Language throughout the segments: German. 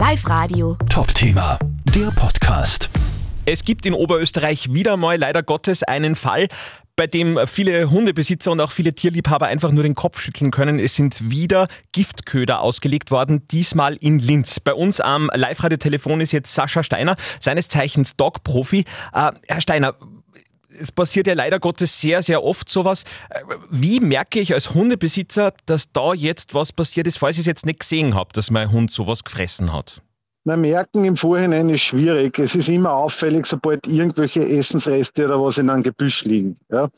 Live Radio. Top-Thema, der Podcast. Es gibt in Oberösterreich wieder mal leider Gottes einen Fall, bei dem viele Hundebesitzer und auch viele Tierliebhaber einfach nur den Kopf schütteln können. Es sind wieder Giftköder ausgelegt worden, diesmal in Linz. Bei uns am Live-Radio-Telefon ist jetzt Sascha Steiner, seines Zeichens Dog-Profi. Äh, Herr Steiner, es passiert ja leider Gottes sehr, sehr oft sowas. Äh, Wie merke ich als Hundebesitzer, dass da jetzt was passiert ist, falls ich es jetzt nicht gesehen habe, dass mein Hund sowas gefressen hat? Na, merken im Vorhinein ist schwierig. Es ist immer auffällig, sobald irgendwelche Essensreste oder was in einem Gebüsch liegen. Ja.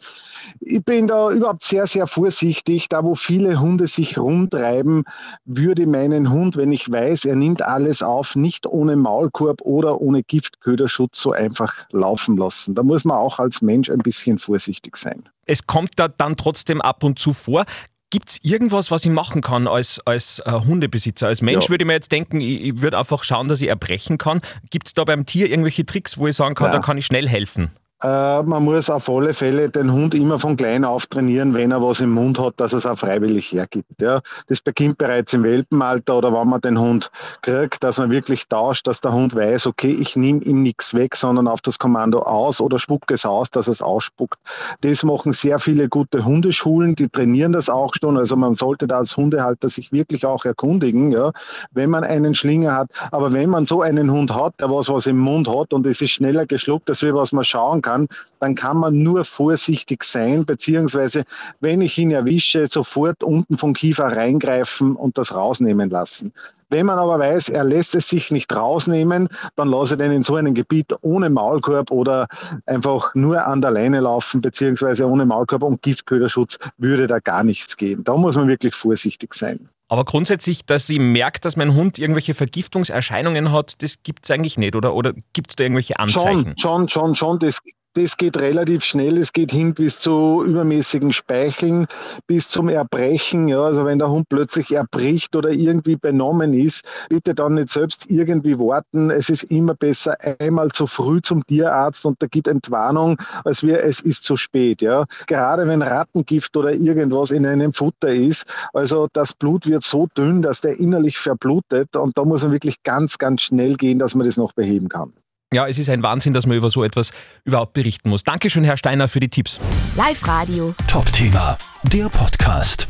Ich bin da überhaupt sehr, sehr vorsichtig. Da, wo viele Hunde sich rumtreiben, würde meinen Hund, wenn ich weiß, er nimmt alles auf, nicht ohne Maulkorb oder ohne Giftköderschutz so einfach laufen lassen. Da muss man auch als Mensch ein bisschen vorsichtig sein. Es kommt da dann trotzdem ab und zu vor. Gibt es irgendwas, was ich machen kann als, als äh, Hundebesitzer? Als Mensch Ja. würde ich mir jetzt denken, ich, ich würde einfach schauen, dass ich erbrechen kann. Gibt es da beim Tier irgendwelche Tricks, wo ich sagen kann, Ja. da kann ich schnell helfen? Äh, man muss auf alle Fälle den Hund immer von klein auf trainieren, wenn er was im Mund hat, dass er es auch freiwillig hergibt. Ja. Das beginnt bereits im Welpenalter oder wenn man den Hund kriegt, dass man wirklich tauscht, dass der Hund weiß, okay, ich nehme ihm nichts weg, sondern auf das Kommando aus oder spucke es aus, dass es ausspuckt. Das machen sehr viele gute Hundeschulen, die trainieren das auch schon. Also man sollte da als Hundehalter sich wirklich auch erkundigen, ja, wenn man einen Schlinger hat. Aber wenn man so einen Hund hat, der was, was im Mund hat und es ist schneller geschluckt, als wir was man schauen kann, dann kann man nur vorsichtig sein, beziehungsweise wenn ich ihn erwische, sofort unten vom Kiefer reingreifen und das rausnehmen lassen. Wenn man aber weiß, er lässt es sich nicht rausnehmen, dann lasse ich den in so einem Gebiet ohne Maulkorb oder einfach nur an der Leine laufen, beziehungsweise ohne Maulkorb und Giftköderschutz würde da gar nichts gehen. Da muss man wirklich vorsichtig sein. Aber grundsätzlich, dass ich merke, dass mein Hund irgendwelche Vergiftungserscheinungen hat, das gibt es eigentlich nicht, oder? Oder gibt es da irgendwelche Anzeichen? Schon, schon, schon, schon. Das, das geht relativ schnell. Es geht hin bis zu übermäßigen Speicheln, bis zum Erbrechen. Ja, also wenn der Hund plötzlich erbricht oder irgendwie benommen ist, bitte dann nicht selbst irgendwie warten. Es ist immer besser einmal zu früh zum Tierarzt und da gibt Entwarnung, als wir, es ist zu spät. Ja, gerade wenn Rattengift oder irgendwas in einem Futter ist, also das Blut wird so dünn, dass der innerlich verblutet und da muss man wirklich ganz, ganz schnell gehen, dass man das noch beheben kann. Ja, es ist ein Wahnsinn, dass man über so etwas überhaupt berichten muss. Dankeschön, Herr Steiner, für die Tipps. Live Radio. Top-Thema, der Podcast.